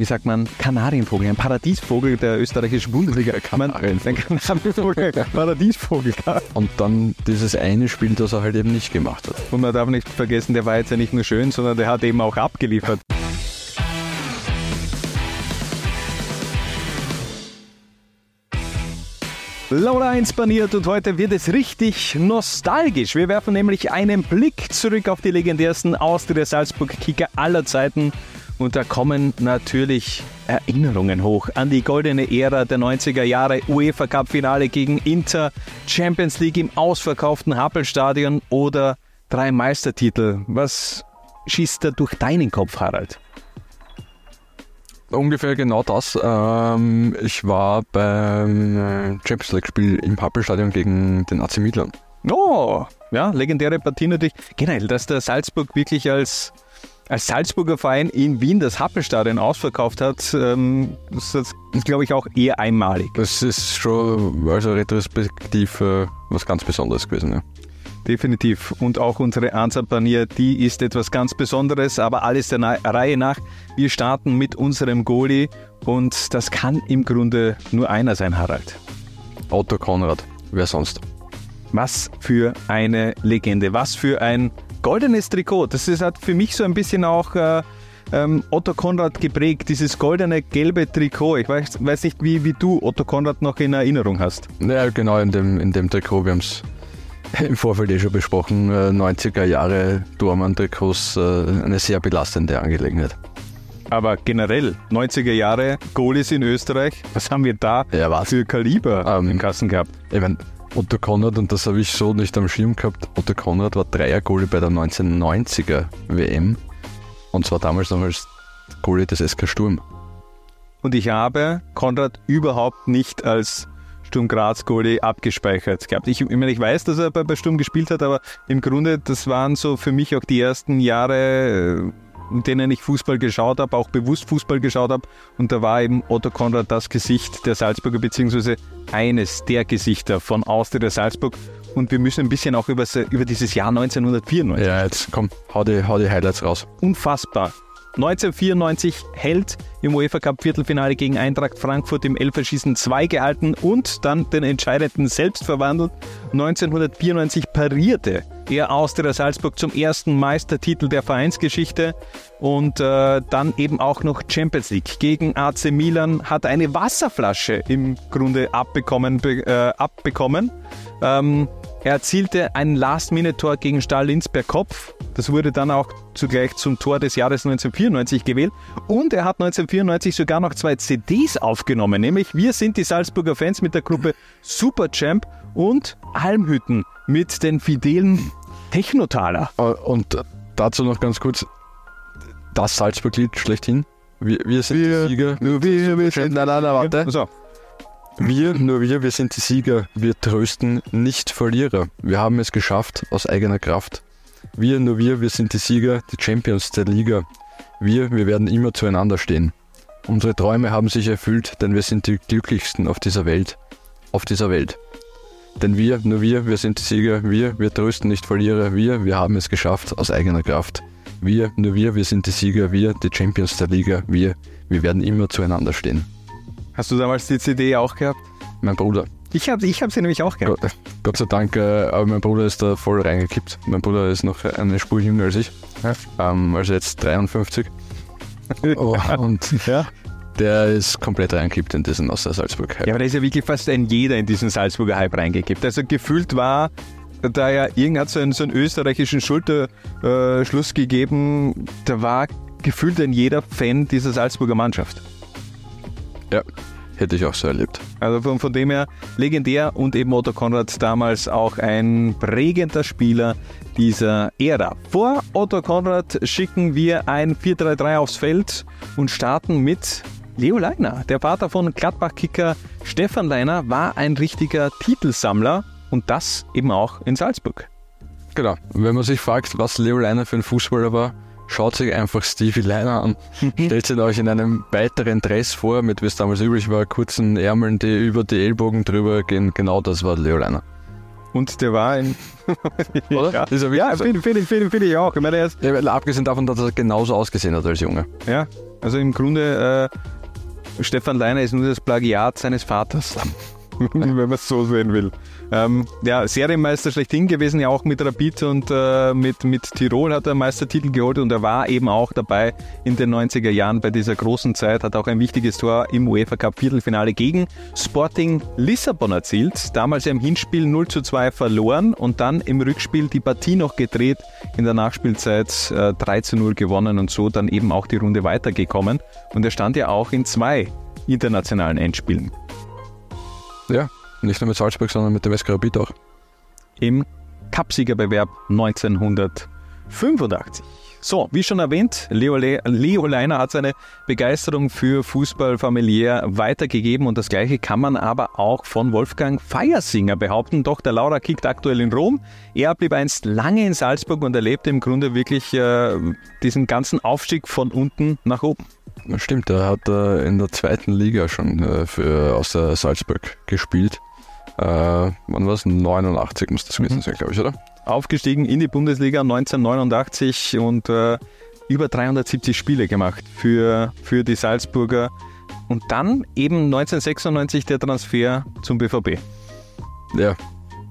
wie sagt man, Kanarienvogel, ein Paradiesvogel der österreichischen Bundesliga. Kanarienvogel. Ein Kanarienvogel, Paradiesvogel. Und dann dieses eine Spiel, das er halt eben nicht gemacht hat. Und man darf nicht vergessen, der war jetzt ja nicht nur schön, sondern der hat eben auch abgeliefert. Laura 1 baniert und heute wird es richtig nostalgisch. Wir werfen nämlich einen Blick zurück auf die legendärsten Austria Salzburg Kicker aller Zeiten und da kommen natürlich Erinnerungen hoch an die goldene Ära der 90er Jahre, UEFA Cup Finale gegen Inter, Champions League im ausverkauften Happelstadion oder drei Meistertitel. Was schießt da durch deinen Kopf, Harald? Ungefähr genau das. Ähm, ich war beim äh, Champions League-Spiel im Happelstadion gegen den AC Milan. Oh, ja, legendäre Partie natürlich. Generell, dass der Salzburg wirklich als, als Salzburger Verein in Wien das Happelstadion ausverkauft hat, ähm, das ist, glaube ich, auch eher einmalig. Das ist schon also retrospektiv äh, was ganz Besonderes gewesen. Ja. Definitiv. Und auch unsere Ansapanier, die ist etwas ganz Besonderes, aber alles der Na Reihe nach. Wir starten mit unserem Goalie und das kann im Grunde nur einer sein, Harald. Otto Konrad, wer sonst? Was für eine Legende, was für ein goldenes Trikot. Das ist, hat für mich so ein bisschen auch äh, ähm, Otto Konrad geprägt, dieses goldene gelbe Trikot. Ich weiß, weiß nicht, wie, wie du Otto Konrad noch in Erinnerung hast. Ja, genau, in dem, in dem Trikot. Wir haben es im Vorfeld eh schon besprochen, 90er Jahre Dormann-Trikots, eine sehr belastende Angelegenheit. Aber generell, 90er Jahre, Goalies in Österreich, was haben wir da ja, was? für Kaliber ähm, im Kassen gehabt? Ich mein, Otto Konrad, und das habe ich so nicht am Schirm gehabt, Otto Konrad war Dreier-Goalie bei der 1990er WM und zwar damals noch als Goalie des SK Sturm. Und ich habe Konrad überhaupt nicht als Sturm Graz Goalie abgespeichert gehabt. Ich, ich, meine, ich weiß, dass er bei, bei Sturm gespielt hat, aber im Grunde, das waren so für mich auch die ersten Jahre, in denen ich Fußball geschaut habe, auch bewusst Fußball geschaut habe. Und da war eben Otto Konrad das Gesicht der Salzburger, beziehungsweise eines der Gesichter von Austria Salzburg. Und wir müssen ein bisschen auch über, über dieses Jahr 1994. Ja, jetzt komm, hau die, hau die Highlights raus. Unfassbar. 1994 Held im UEFA Cup Viertelfinale gegen Eintracht Frankfurt im Elferschießen 2 gehalten und dann den entscheidenden selbst verwandelt. 1994 parierte er Austria Salzburg zum ersten Meistertitel der Vereinsgeschichte und äh, dann eben auch noch Champions League gegen AC Milan hat eine Wasserflasche im Grunde abbekommen. Be, äh, abbekommen. Ähm, er erzielte ein Last-Minute-Tor gegen Stahl Linz per Kopf. Das wurde dann auch zugleich zum Tor des Jahres 1994 gewählt. Und er hat 1994 sogar noch zwei CDs aufgenommen, nämlich Wir sind die Salzburger Fans mit der Gruppe Superchamp und Almhütten mit den fidelen Technotaler. Und dazu noch ganz kurz das Salzburg-Lied schlechthin. Wir, wir sind wir, die Sieger. Nur wir, wir sind. Nein, nein, nein, warte. So. Wir, nur wir, wir sind die Sieger. Wir trösten nicht Verlierer. Wir haben es geschafft aus eigener Kraft. Wir, nur wir, wir sind die Sieger, die Champions der Liga. Wir, wir werden immer zueinander stehen. Unsere Träume haben sich erfüllt, denn wir sind die glücklichsten auf dieser Welt. Auf dieser Welt. Denn wir, nur wir, wir sind die Sieger. Wir, wir trösten nicht Verlierer. Wir, wir haben es geschafft aus eigener Kraft. Wir, nur wir, wir sind die Sieger. Wir, die Champions der Liga. Wir, wir werden immer zueinander stehen. Hast du damals die CD auch gehabt? Mein Bruder. Ich habe ich hab sie nämlich auch gehabt. Gott, Gott sei Dank, äh, aber mein Bruder ist da voll reingekippt. Mein Bruder ist noch eine Spur jünger als ich. Ja. Ähm, also jetzt 53. Oh, und ja. Der ist komplett reingekippt in diesen Außer Salzburg. Ja, aber da ist ja wirklich fast ein jeder in diesen Salzburger Hype reingekippt. Also gefühlt war da ja irgend hat so einen, so einen österreichischen Schulterschluss äh, gegeben, da war gefühlt ein jeder Fan dieser Salzburger Mannschaft. Ja, hätte ich auch so erlebt. Also von, von dem her legendär und eben Otto Konrad damals auch ein prägender Spieler dieser Ära. Vor Otto Konrad schicken wir ein 4-3-3 aufs Feld und starten mit Leo Leiner. Der Vater von Gladbach-Kicker Stefan Leiner war ein richtiger Titelsammler und das eben auch in Salzburg. Genau. Wenn man sich fragt, was Leo Leiner für ein Fußballer war, schaut sich einfach Stevie Leiner an. Stellt sich euch in einem weiteren Dress vor, mit wie es damals üblich war, kurzen Ärmeln, die über die Ellbogen drüber gehen. Genau das war Leo Leiner. Und der war in. Oder? ja, Ist er ja finde find, ich- find, find ich auch. Ich meine, er ist, Ja, abgesehen davon, dass er genauso ausgesehen hat als Junge. ja, also im Grunde, äh, Stefan Leiner ist nur das Plagiat seines Vaters. Wenn man es so sehen will. Ähm, ja, Serienmeister schlechthin gewesen, ja auch mit Rapid und äh, mit, mit Tirol hat er Meistertitel geholt und er war eben auch dabei in den 90er Jahren bei dieser großen Zeit, hat auch ein wichtiges Tor im UEFA Cup Viertelfinale gegen Sporting Lissabon erzielt. Damals im Hinspiel 0 zu 2 verloren und dann im Rückspiel die Partie noch gedreht, in der Nachspielzeit äh, 3 zu 0 gewonnen und so dann eben auch die Runde weitergekommen. Und er stand ja auch in zwei internationalen Endspielen. Ja, nicht nur mit Salzburg, sondern mit dem SK Rapid auch. im Cupsiegerbewerb 1985. So, wie schon erwähnt, Leo, Le Leo Leiner hat seine Begeisterung für Fußball familiär weitergegeben und das gleiche kann man aber auch von Wolfgang Feiersinger behaupten. Doch der Laura kickt aktuell in Rom. Er blieb einst lange in Salzburg und erlebte im Grunde wirklich äh, diesen ganzen Aufstieg von unten nach oben. Stimmt, er hat äh, in der zweiten Liga schon äh, für, aus der Salzburg gespielt. Äh, wann war es? 89 muss das gewesen sein, glaube ich, oder? aufgestiegen in die Bundesliga 1989 und äh, über 370 Spiele gemacht für, für die Salzburger. Und dann eben 1996 der Transfer zum BVB. Ja.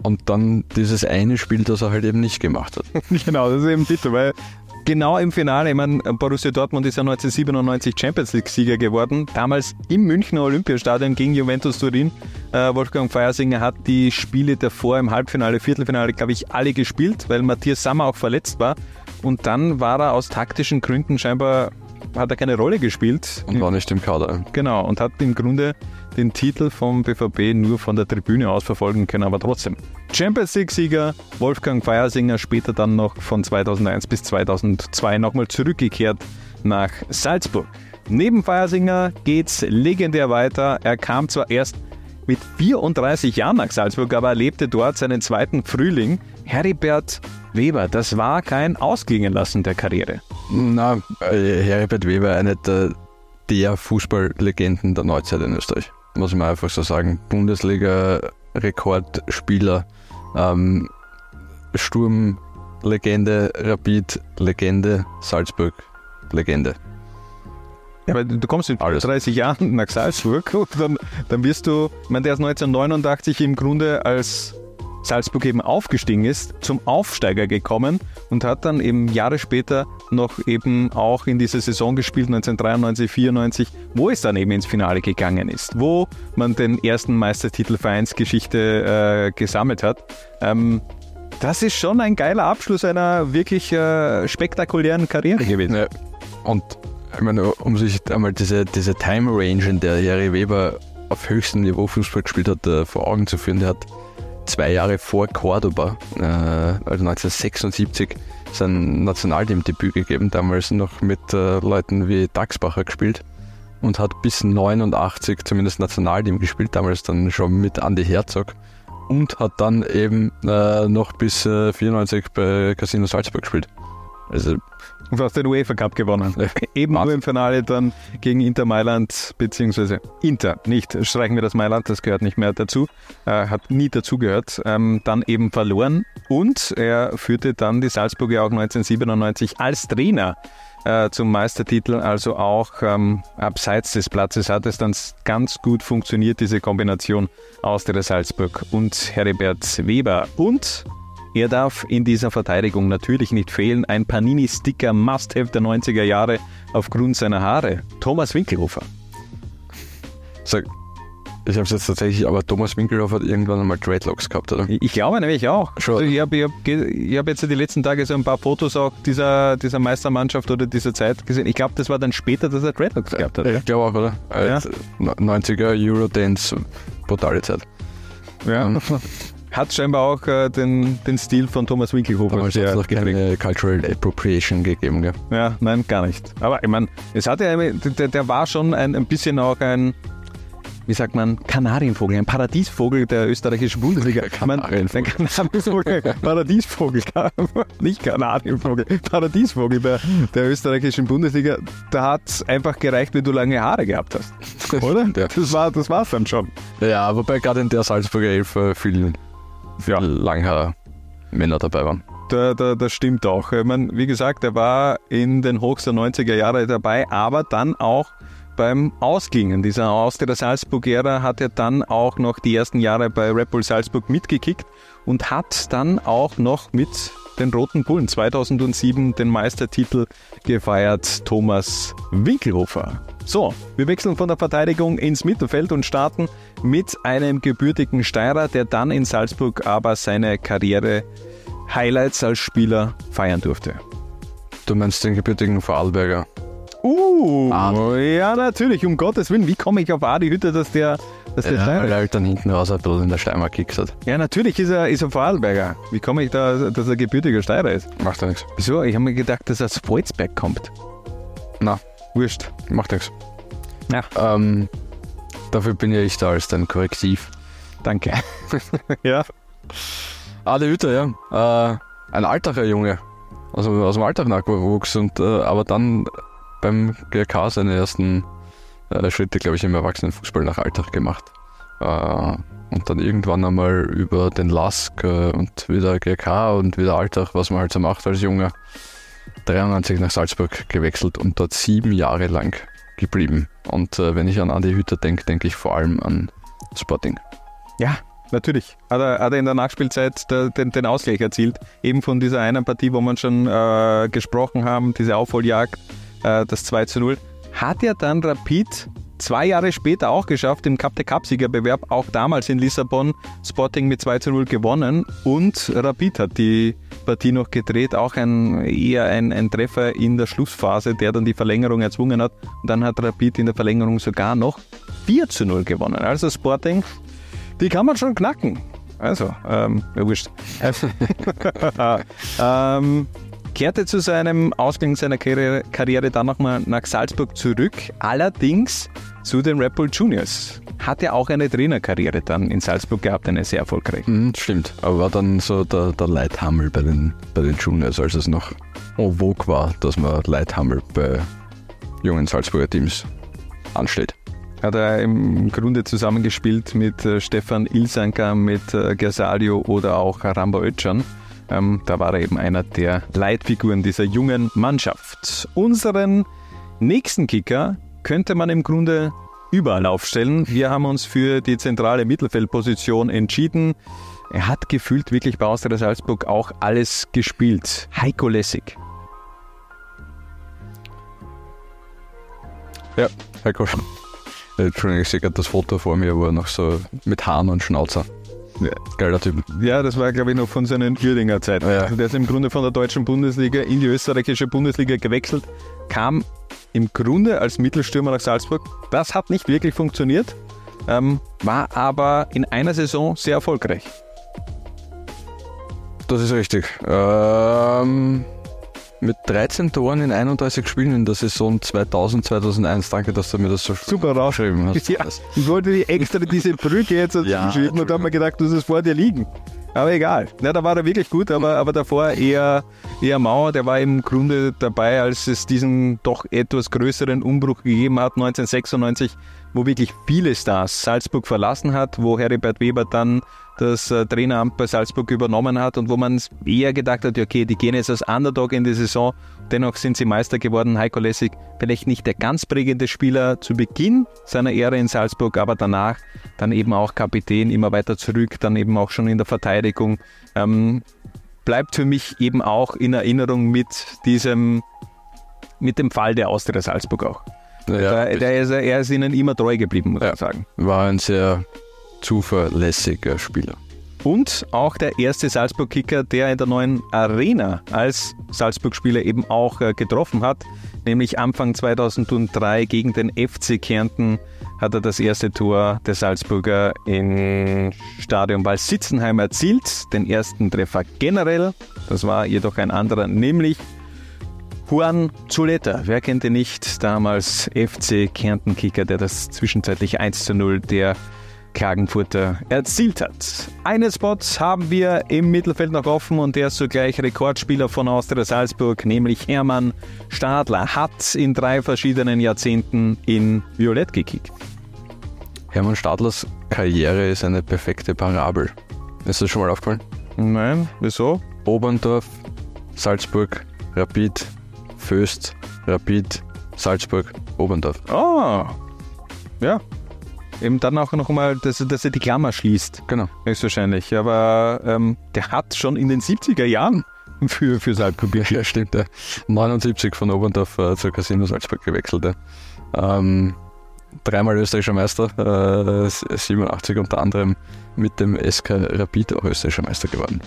Und dann dieses eine Spiel, das er halt eben nicht gemacht hat. genau, das ist eben bitter, weil genau im Finale, ich meine, Borussia Dortmund ist ja 1997 Champions League-Sieger geworden, damals im Münchner Olympiastadion gegen Juventus Turin. Äh, Wolfgang Feiersinger hat die Spiele davor im Halbfinale, Viertelfinale, glaube ich, alle gespielt, weil Matthias Sammer auch verletzt war. Und dann war er aus taktischen Gründen scheinbar, hat er keine Rolle gespielt. Und war nicht im Kader. Genau, und hat im Grunde den Titel vom BVB nur von der Tribüne aus verfolgen können, aber trotzdem. Champions League-Sieger Wolfgang Feiersinger, später dann noch von 2001 bis 2002 nochmal zurückgekehrt nach Salzburg. Neben Feiersinger geht's legendär weiter. Er kam zwar erst mit 34 Jahren nach Salzburg, aber erlebte dort seinen zweiten Frühling. Heribert Weber, das war kein Ausklingen lassen der Karriere. Na, äh, Heribert Weber, eine der, der Fußballlegenden der Neuzeit in Österreich. Muss man einfach so sagen. Bundesliga-Rekordspieler, ähm, Sturm-Legende, Rapid-Legende, Salzburg-Legende. Ja, aber du kommst mit Alles. 30 Jahren nach Salzburg und dann, dann wirst du, ich meine, der ist 1989 im Grunde als Salzburg eben aufgestiegen ist, zum Aufsteiger gekommen und hat dann eben Jahre später noch eben auch in dieser Saison gespielt, 1993, 94, wo es dann eben ins Finale gegangen ist, wo man den ersten Meistertitel Vereinsgeschichte äh, gesammelt hat. Ähm, das ist schon ein geiler Abschluss einer wirklich äh, spektakulären Karriere gewesen. Ja. Und ich meine, um sich einmal diese, diese Time Range, in der Jerry Weber auf höchstem Niveau Fußball gespielt hat, äh, vor Augen zu führen, der hat zwei Jahre vor Cordoba, äh, also 1976, sein Nationalteamdebüt gegeben, damals noch mit äh, Leuten wie Daxbacher gespielt und hat bis 89 zumindest Nationalteam gespielt, damals dann schon mit Andy Herzog und hat dann eben äh, noch bis äh, 94 bei Casino Salzburg gespielt. Also Und hast den UEFA Cup gewonnen. Eben nur im Finale dann gegen Inter Mailand, beziehungsweise Inter, nicht, streichen wir das Mailand, das gehört nicht mehr dazu, äh, hat nie dazugehört, ähm, dann eben verloren. Und er führte dann die Salzburger auch 1997 als Trainer äh, zum Meistertitel, also auch ähm, abseits des Platzes hat es dann ganz gut funktioniert, diese Kombination aus der Salzburg und Heribert Weber. Und er darf in dieser Verteidigung natürlich nicht fehlen. Ein Panini-Sticker Must-Have der 90er Jahre aufgrund seiner Haare. Thomas Winkelhofer. Sag, ich habe es jetzt tatsächlich, aber Thomas Winkelhoff hat irgendwann einmal Dreadlocks gehabt, oder? Ich glaube nämlich auch. Schon. Also ich habe hab, hab jetzt die letzten Tage so ein paar Fotos auch dieser, dieser Meistermannschaft oder dieser Zeit gesehen. Ich glaube, das war dann später, dass er Dreadlocks gehabt hat. Ich glaube auch, oder? Ja. Äh, 90er Eurodance, brutale Zeit. Ja. Hat scheinbar auch äh, den, den Stil von Thomas Winkelhofer Damals hat es noch geprägt. keine Cultural Appropriation gegeben, gell? Ja, nein, gar nicht. Aber ich meine, es hatte eine- der, der war schon ein, ein bisschen auch ein, wie sagt man, Kanarienvogel, ein Paradiesvogel der österreichischen Bundesliga. Kanarienvogel. Ein Kanarienvogel, Paradiesvogel, nicht Kanarienvogel, Paradiesvogel der, der österreichischen Bundesliga. Da hat es einfach gereicht, wenn du lange Haare gehabt hast. Oder? Ja. Das war das war's dann schon. Ja, wobei gerade in der Salzburger Elf äh, viel ja. Langhaar Männer dabei waren. Da, da, das stimmt auch. Ich meine, wie gesagt, er war in den höchsten 90er Jahren dabei, aber dann auch beim Ausklingen dieser Austria Salzburg-Ära hat er dann auch noch die ersten Jahre bei Red Bull Salzburg mitgekickt und hat dann auch noch mit den Roten Bullen 2007 den Meistertitel gefeiert, Thomas Winkelhofer. So, wir wechseln von der Verteidigung ins Mittelfeld und starten mit einem gebürtigen Steirer, der dann in Salzburg aber seine Karriere Highlights als Spieler feiern durfte. Du meinst den gebürtigen Vorarlberger? Uh, Adi. ja, natürlich, um Gottes Willen. Wie komme ich auf Adi Hütte, dass der, dass der ja, Steirer Weil er halt dann hinten raus ein bisschen in der Steiermark gekickt hat. Ja, natürlich ist er, ist er Vorarlberger. Wie komme ich da, dass er gebürtiger Steirer ist? Macht ja nichts. Wieso? Ich habe mir gedacht, dass er aus Volzberg kommt. Na, Wurscht. macht nichts. Ja. Ähm, dafür bin ja ich da als dein Korrektiv. Danke. ja. Adi Hütter, ja. Äh, ein Altacher Junge. Also aus dem Alltag nachgewuchs und äh, aber dann beim GRK seine ersten äh, Schritte, glaube ich, im Erwachsenenfußball nach Alltag gemacht. Äh, und dann irgendwann einmal über den LASK äh, und wieder GRK und wieder Alltag, was man halt so macht als Junge, 93 nach Salzburg gewechselt und dort sieben Jahre lang geblieben. Und äh, wenn ich an Adi Hütter denke, denke ich vor allem an Sporting. Ja, natürlich. Hat er, hat er in der Nachspielzeit den, den Ausgleich erzielt. Eben von dieser einen Partie, wo wir schon äh, gesprochen haben, diese Aufholjagd, äh, das 2 zu 0. Hat ja dann Rapid zwei Jahre später auch geschafft, im Cup der Cup-Siegerbewerb, auch damals in Lissabon, Sporting mit 2 zu 0 gewonnen und Rapid hat die Partie noch gedreht, auch ein, eher ein, ein Treffer in der Schlussphase, der dann die Verlängerung erzwungen hat und dann hat Rapid in der Verlängerung sogar noch 4 zu 0 gewonnen. Also Sporting, die kann man schon knacken. Also, ähm, ja, wurscht. ähm, kehrte zu seinem Ausgang seiner Karriere, Karriere dann nochmal nach Salzburg zurück, allerdings zu den Red Bull Juniors. Hat ja auch eine Trainerkarriere dann in Salzburg gehabt, eine sehr erfolgreiche. Mhm, stimmt, aber war dann so der, der Leithammel bei den, bei den Juniors, als es noch en vogue war, dass man Leithammel bei jungen Salzburger Teams ansteht. Hat er im Grunde zusammengespielt mit äh, Stefan Ilsanker, mit äh, Gersalio oder auch Ramba Özcan. Ähm, da war er eben einer der Leitfiguren dieser jungen Mannschaft. Unseren nächsten Kicker könnte man im Grunde überall aufstellen. Wir haben uns für die zentrale Mittelfeldposition entschieden. Er hat gefühlt wirklich bei Austria Salzburg auch alles gespielt. Heiko Lessig. Ja, Heiko. Äh, Entschuldigung, ich sehe gerade das Foto vor mir, wo er noch so mit Haaren und Schnauzer. Ja. Geiler Typ. Ja, das war, glaube ich, noch von seinen Uerdinger Zeiten. Ja. Also der ist im Grunde von der deutschen Bundesliga in die österreichische Bundesliga gewechselt, kam im Grunde als Mittelstürmer nach Salzburg. Das hat nicht wirklich funktioniert, ähm, war aber in einer Saison sehr erfolgreich. Das ist richtig. Ähm, mit 13 Toren in 31 Spielen in der Saison 2000, 2001. Danke, dass du mir das so Super geschrieben hast. Ja, ich wollte die extra diese Brücke jetzt Ja, schreiben und habe mir gedacht, du hast es vor dir liegen. Aber egal. Ja, da war er wirklich gut, aber, aber davor eher, eher Mauer. Der war im Grunde dabei, als es diesen doch etwas größeren Umbruch gegeben hat, 1996, wo wirklich viele Stars Salzburg verlassen hat, wo Heribert Weber dann das äh, Traineramt bei Salzburg übernommen hat und wo man eher gedacht hat, okay, die gehen jetzt als Underdog in die Saison, dennoch sind sie Meister geworden. Heiko Lessig, vielleicht nicht der ganz prägende Spieler zu Beginn seiner Ära in Salzburg, aber danach dann eben auch Kapitän, immer weiter zurück, dann eben auch schon in der Verteidigung. Ähm, bleibt für mich eben auch in Erinnerung mit diesem, mit dem Fall der Austria Salzburg auch. Ja, der, der ist, er ist ihnen immer treu geblieben, muss Ja. man sagen. war ein sehr zuverlässiger Spieler. Und auch der erste Salzburg-Kicker, der in der neuen Arena als Salzburg-Spieler eben auch äh, getroffen hat, nämlich Anfang 2003 gegen den FC Kärnten hat er das erste Tor der Salzburger im Stadion Waldsitzenheim erzielt, den ersten Treffer generell. Das war jedoch ein anderer, nämlich Juan Zuleta, wer kennt ihn nicht, damals FC Kärnten-Kicker, der das zwischenzeitlich 1 zu 0 der Klagenfurter erzielt hat. Einen Spot haben wir im Mittelfeld noch offen und der ist zugleich Rekordspieler von Austria Salzburg, nämlich Hermann Stadler, hat in drei verschiedenen Jahrzehnten in Violett gekickt. Hermann Stadlers Karriere ist eine perfekte Parabel. Ist das schon mal aufgefallen? Nein, wieso? Oberndorf, Salzburg, Rapid, Föst, Rapid, Salzburg, Oberndorf. Ah, ja. Eben dann auch noch mal, dass, dass er die Klammer schließt, Genau. höchstwahrscheinlich. Aber ähm, der hat schon in den 70er Jahren für, für Salzburg Ja, stimmt. Ja. 79 von Oberndorf äh, zur Casino Salzburg gewechselt. Ja. Ähm, dreimal österreichischer Meister, äh, 87 unter anderem mit dem SK Rapid auch österreichischer Meister geworden.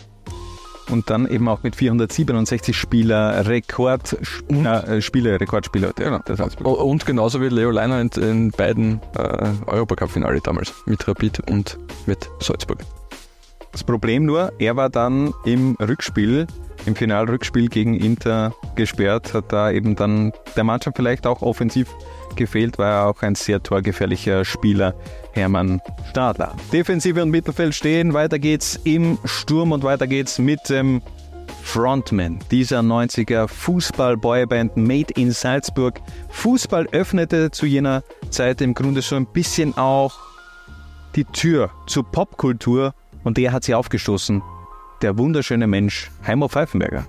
Und dann eben auch mit 467 Spieler Rekord, äh, Spiele, Rekordspieler der, der Salzburg. O- Und genauso wie Leo Leiner in, in beiden äh, Europacup-Finale damals. Mit Rapid und mit Salzburg. Das Problem nur, er war dann im Rückspiel, im Finalrückspiel gegen Inter gesperrt, hat da eben dann der Mannschaft vielleicht auch offensiv gefehlt, war er auch ein sehr torgefährlicher Spieler, Hermann Stadler. Defensive und Mittelfeld stehen, weiter geht's im Sturm und weiter geht's mit dem Frontman dieser 90er Fußball-Boyband Made in Salzburg. Fußball öffnete zu jener Zeit im Grunde so ein bisschen auch die Tür zur Popkultur und der hat sie aufgestoßen. Der wunderschöne Mensch Heimo Pfeifenberger.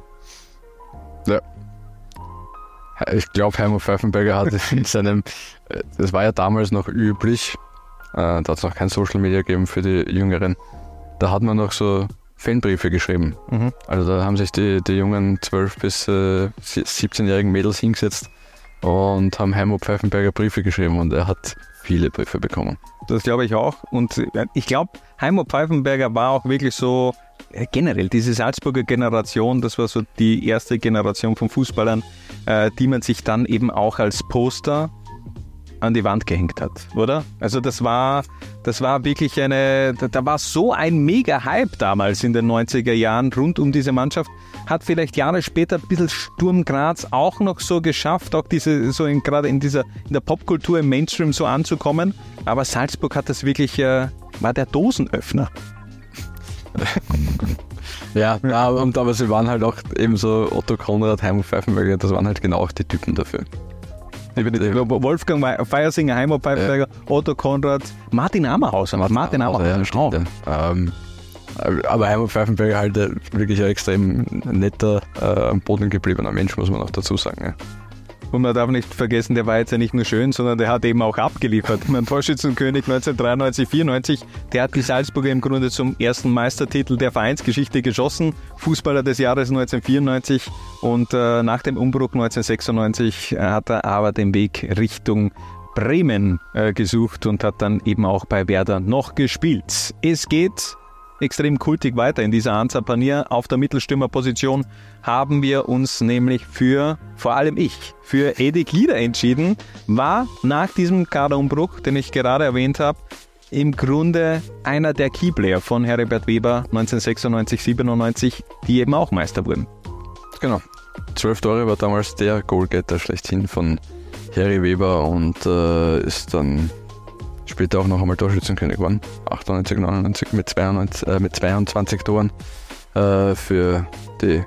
Ja. Ich glaube, Heimo Pfeifenberger hat es in seinem, äh, das war ja damals noch üblich, äh, da hat es noch kein Social Media gegeben für die Jüngeren. Da hat man noch so Fanbriefe geschrieben. Mhm. Also da haben sich die, die jungen 12- bis äh, 17-jährigen Mädels hingesetzt und haben Heimo Pfeifenberger Briefe geschrieben und er hat viele Briefe bekommen. Das glaube ich auch. Und äh, ich glaube, Heimo Pfeifenberger war auch wirklich so generell diese Salzburger Generation, das war so die erste Generation von Fußballern, äh, die man sich dann eben auch als Poster an die Wand gehängt hat, oder? Also das war, das war wirklich eine, da, da war so ein mega Hype damals in den 90er Jahren rund um diese Mannschaft. Hat vielleicht Jahre später ein bisschen Sturm Graz auch noch so geschafft, auch diese, so in, gerade in dieser, in der Popkultur im Mainstream so anzukommen. Aber Salzburg hat das wirklich, äh, war der Dosenöffner. Ja, ja und, aber sie waren halt auch eben so Otto Konrad, Heimo Pfeifenberger, das waren halt genau auch die Typen dafür. Wolfgang Feiersinger, Heimo Pfeifenberger, Otto Konrad, Martin Ammerhauser. Martin Ammerhauser, ja, stimmt, ja. Ähm, aber Heimo Pfeifenberger halt wirklich ein extrem netter, äh, am Boden gebliebener Mensch, muss man auch dazu sagen. Ja. Und man darf nicht vergessen, der war jetzt ja nicht nur schön, sondern der hat eben auch abgeliefert. Mein Torschützenkönig 1993, 94, der hat die Salzburger im Grunde zum ersten Meistertitel der Vereinsgeschichte geschossen. Fußballer des Jahres 1994 und äh, nach dem Umbruch 1996 hat er aber den Weg Richtung Bremen äh, gesucht und hat dann eben auch bei Werder noch gespielt. Es geht extrem kultig weiter in dieser Anza Panier. Auf der Mittelstürmerposition haben wir uns nämlich für, vor allem ich, für Edi Glieder entschieden. War nach diesem Kaderumbruch, den ich gerade erwähnt habe, im Grunde einer der Keyplayer von Heribert Weber 1996, 97, die eben auch Meister wurden. Genau. Zwölf Tore war damals der Goalgetter schlechthin von Harry Weber und äh, ist dann später auch noch einmal Torschützenkönig geworden. 98, 99 mit, 92, äh, mit 22 Toren äh, für die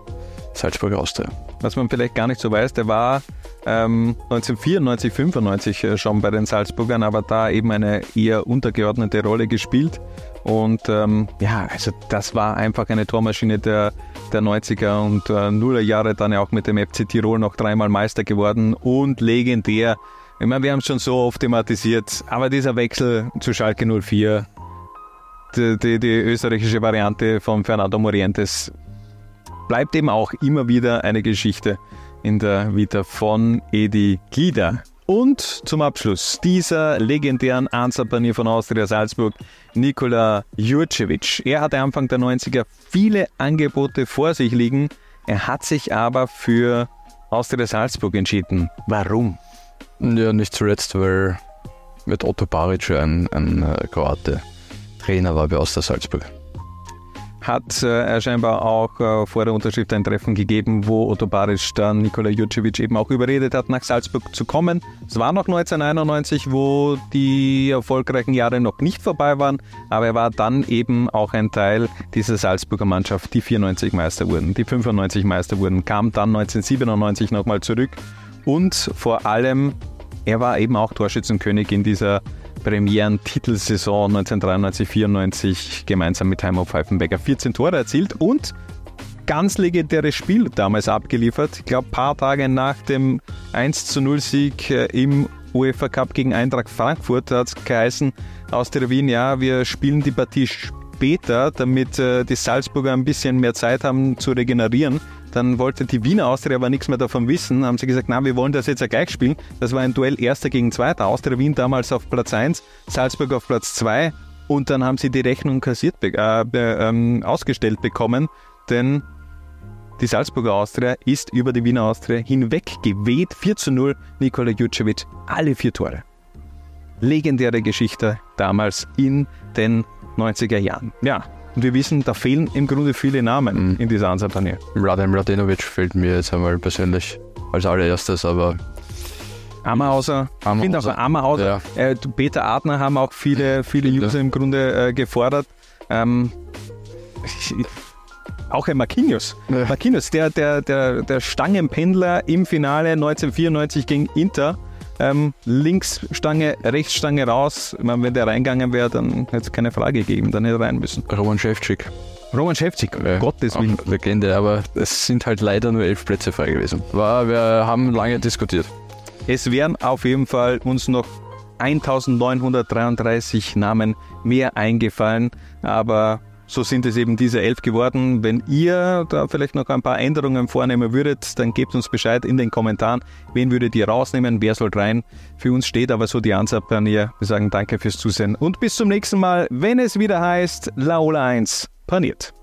Salzburger Austria. Was man vielleicht gar nicht so weiß, der war ähm, 1994, 95 äh, schon bei den Salzburgern, aber da eben eine eher untergeordnete Rolle gespielt. Und ähm, ja, also das war einfach eine Tormaschine der, der 90er und äh, Nuller Jahre dann ja auch mit dem FC Tirol noch dreimal Meister geworden und legendär. Ich meine, wir haben es schon so oft thematisiert, aber dieser Wechsel zu Schalke 04, die, die, die österreichische Variante von Fernando Morientes, bleibt eben auch immer wieder eine Geschichte in der Vita von Edi Glieder. Und zum Abschluss dieser legendären Ansapanier von Austria Salzburg, Nikola Jurcevic. Er hatte Anfang der 90er viele Angebote vor sich liegen. Er hat sich aber für Austria Salzburg entschieden. Warum? Ja, nicht zuletzt, weil mit Otto Baric ein, ein äh, Kroate Trainer war bei Austria Salzburg. Hat äh, er scheinbar auch äh, vor der Unterschrift ein Treffen gegeben, wo Otto Baric dann Nikola Jurcevic eben auch überredet hat, nach Salzburg zu kommen. Es war noch 1991, wo die erfolgreichen Jahre noch nicht vorbei waren, aber er war dann eben auch ein Teil dieser Salzburger Mannschaft, die 94 Meister wurden, die 95 Meister wurden, kam dann 1997 nochmal zurück und vor allem, er war eben auch Torschützenkönig in dieser Premieren-Titelsaison 1993-94 gemeinsam mit Heimo Pfeifenberger 14 Tore erzielt und ganz legendäres Spiel damals abgeliefert. Ich glaube, ein paar Tage nach dem 1 0 Sieg äh, im UEFA Cup gegen Eintracht Frankfurt hat es geheißen aus der Wien, ja, wir spielen die Partie später, damit äh, die Salzburger ein bisschen mehr Zeit haben zu regenerieren. Dann wollte die Wiener Austria aber nichts mehr davon wissen. Haben sie gesagt, na, wir wollen das jetzt ja gleich spielen. Das war ein Duell Erster gegen Zweiter. Austria Wien damals auf Platz 1, Salzburg auf Platz 2. Und dann haben sie die Rechnung kassiert, äh, ähm, ausgestellt bekommen. Denn die Salzburger Austria ist über die Wiener Austria hinweg geweht. 4 zu 0, Nikola Jucevic, alle vier Tore. Legendäre Geschichte damals in den 90er Jahren. Ja, und wir wissen, da fehlen im Grunde viele Namen mhm. in dieser Ansatzturnier. Radim Radenovic fehlt mir jetzt einmal persönlich als allererstes, aber Ammerhauser, ich finde auch Ammerhauser, ja. äh, Peter Adner haben auch viele, viele User im Grunde äh, gefordert. Ähm, auch ein Marquinhos. Ja. Marquinhos, der, der, der, der Stangenpendler im Finale 1994 gegen Inter, ähm, links Stange, rechts Stange raus. Meine, wenn der reingegangen wäre, dann hätte es keine Frage gegeben, dann hätte er rein müssen. Roman Ševčík. Roman Ševčík, ja, Gottes Willen. Legende, aber es sind halt leider nur elf Plätze frei gewesen. War, wir haben lange diskutiert. Es wären auf jeden Fall uns noch 1933 Namen mehr eingefallen, aber so sind es eben diese elf geworden. Wenn ihr da vielleicht noch ein paar Änderungen vornehmen würdet, dann gebt uns Bescheid in den Kommentaren. Wen würdet ihr rausnehmen? Wer soll rein? Für uns steht aber so die Ansatz bei mir. Wir sagen danke fürs Zusehen und bis zum nächsten Mal, wenn es wieder heißt Laola 1 paniert.